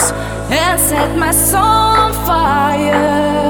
and set my soul on fire.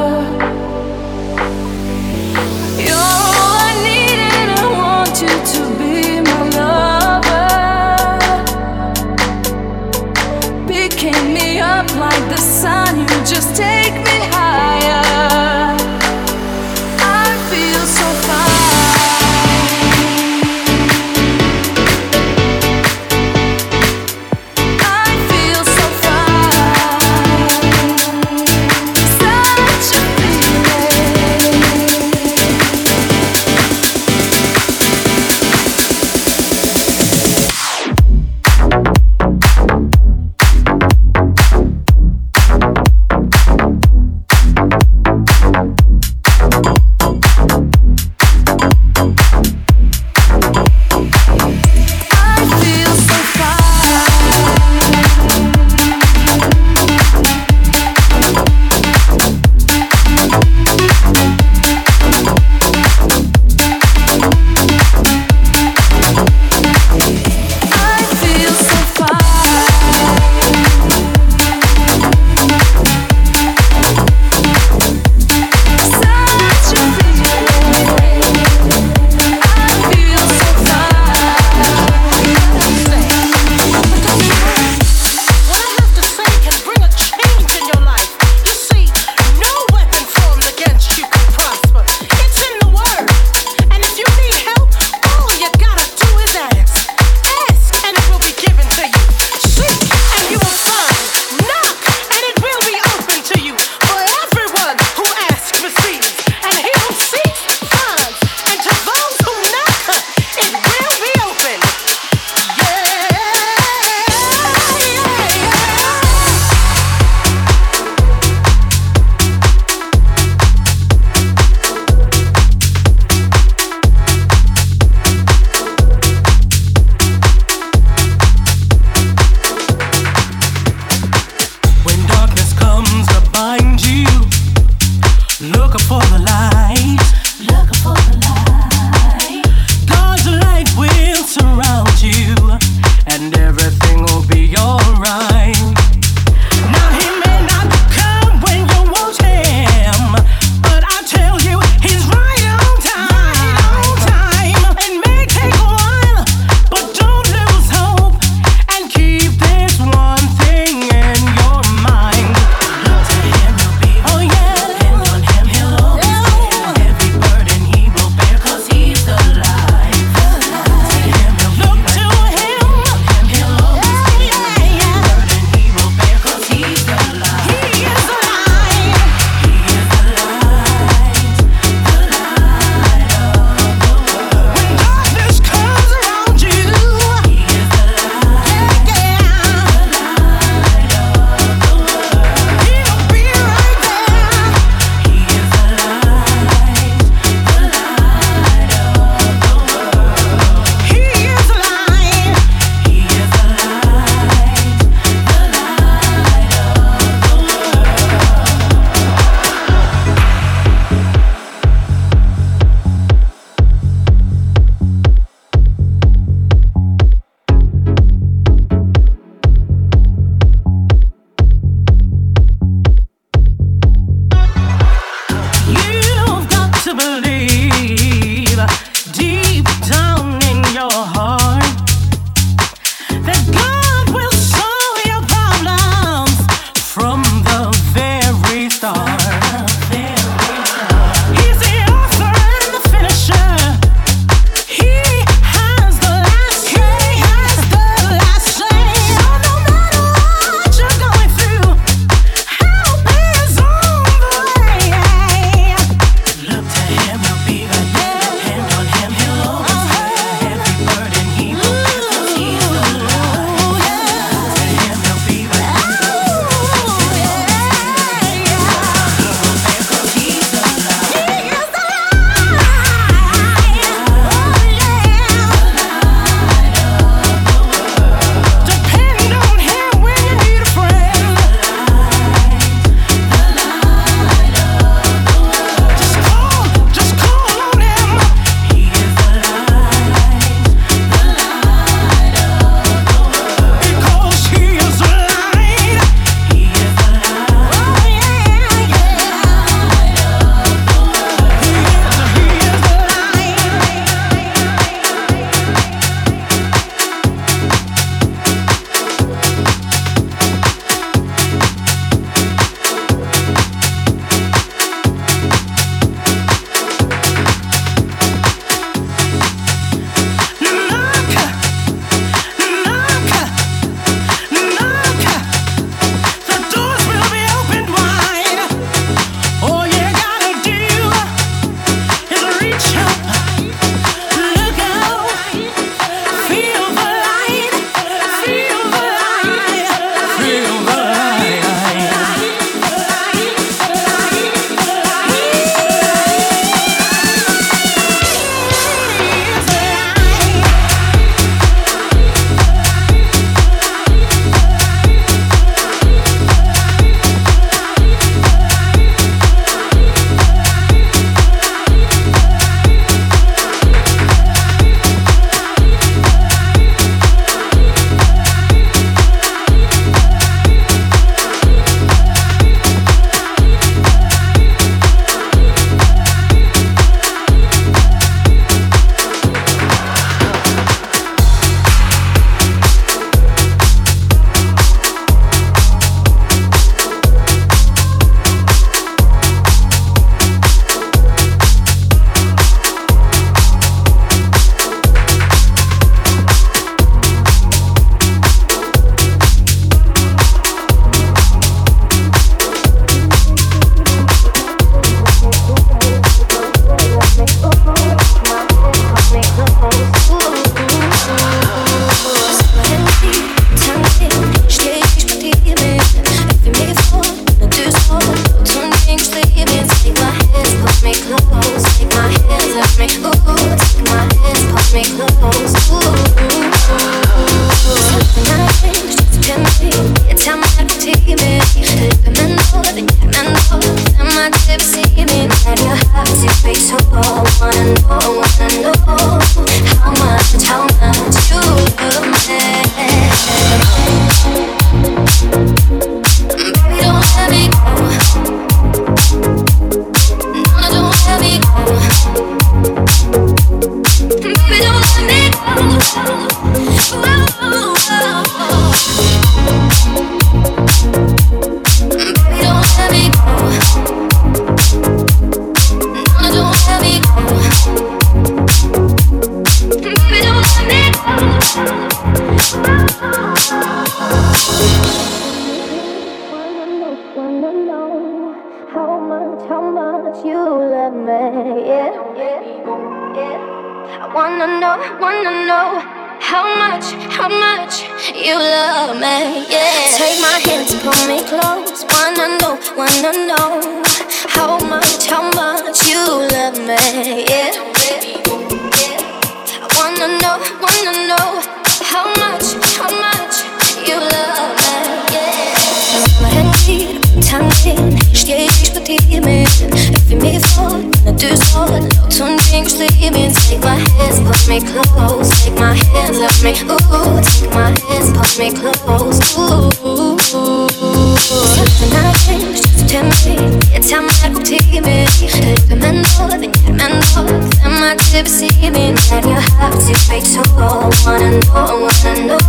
to wait so long? Wanna know, wanna know.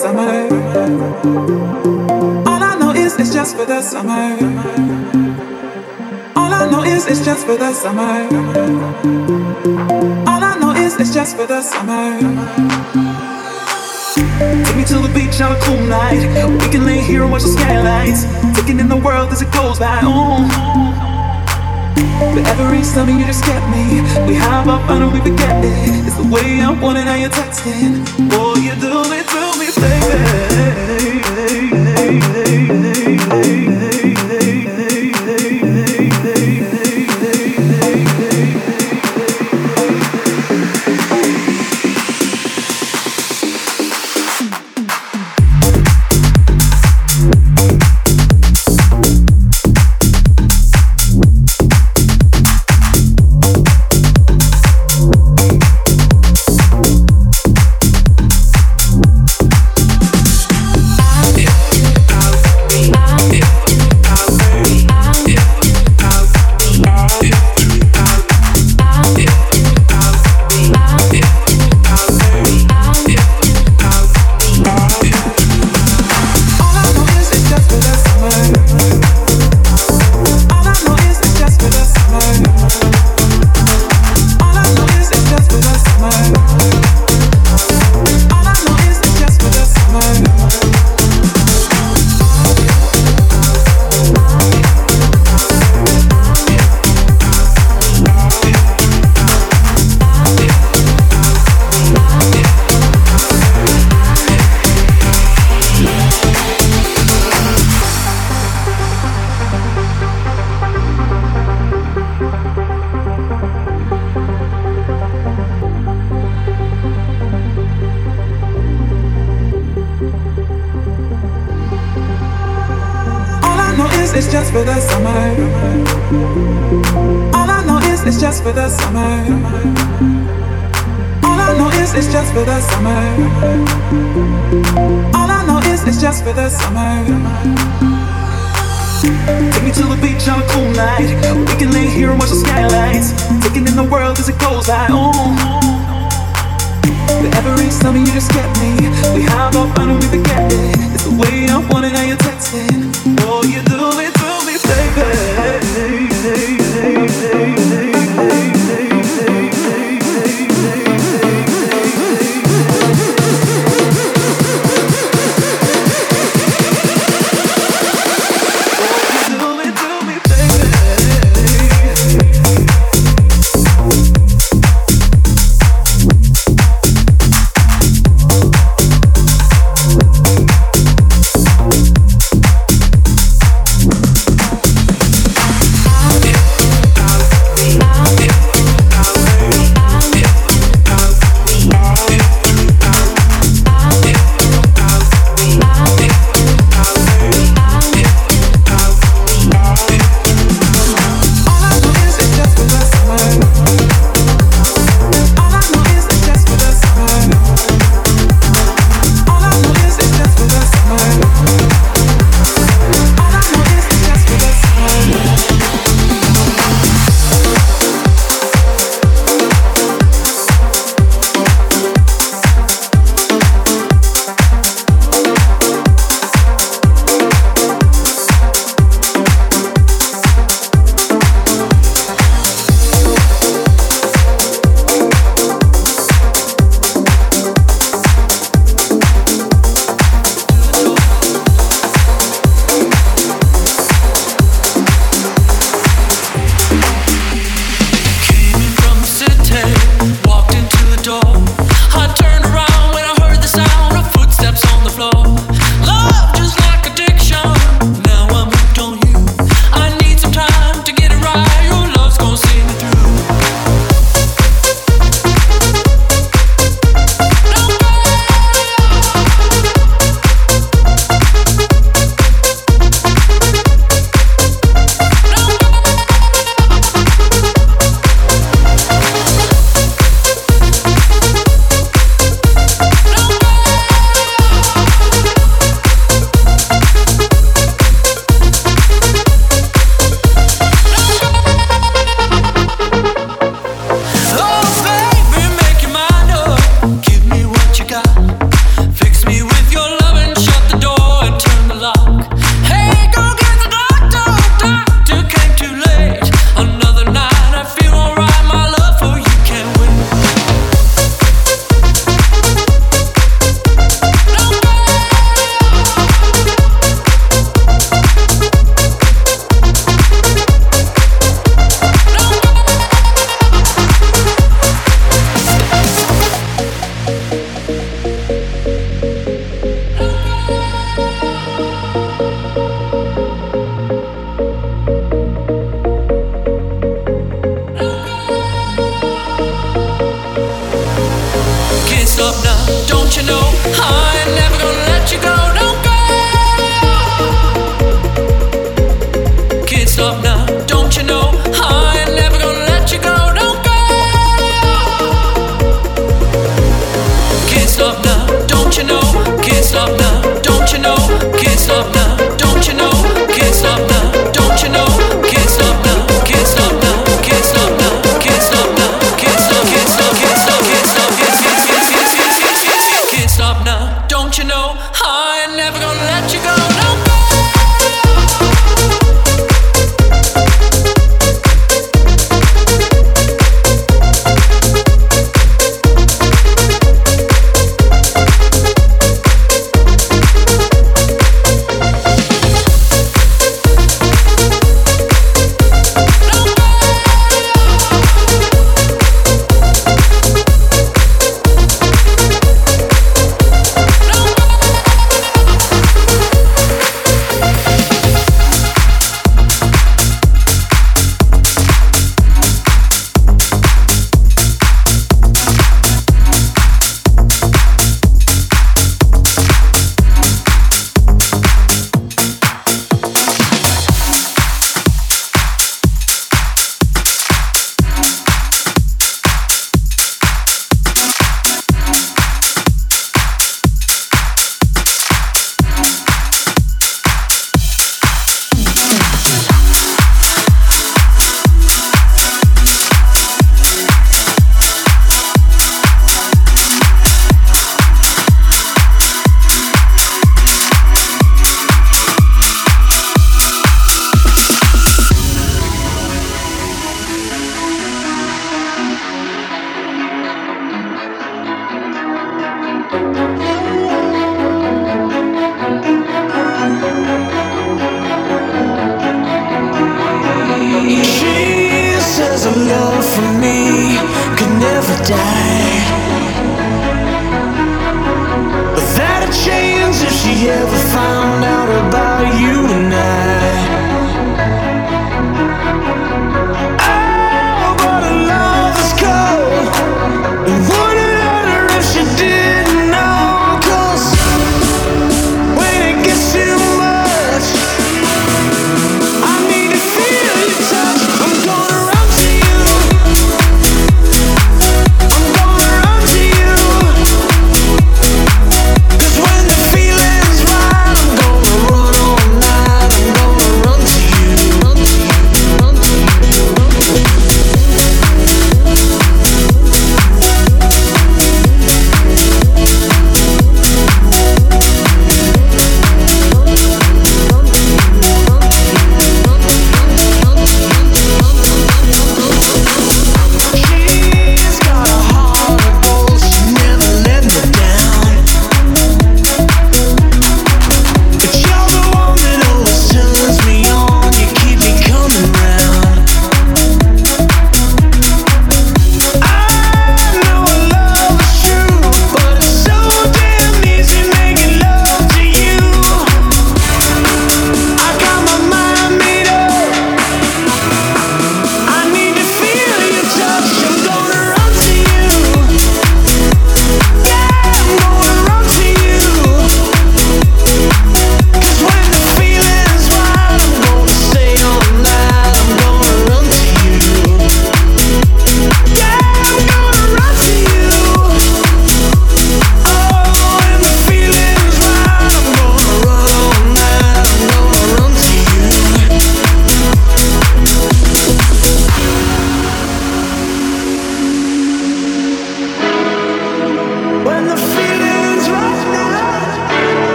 Summer. All I know is it's just for the summer. All I know is it's just for the summer. All I know is it's just for the summer. Take me to the beach on a cool night. We can lay here and watch the skylights. Taking in the world as it goes by. Oh. But every summer you just get me. We have our fun and we forget it. It's the way I want it, now you're texting. Oh, you do it to me, baby. it's just for the summer. Take me to the beach on a cool night. We can lay here and watch the skylights. Taking in the world as it goes by. Oh. The every summer you just get me. We have our fun and we forget it. It's the way I want it, now you're texting. Oh, you do it to me, baby.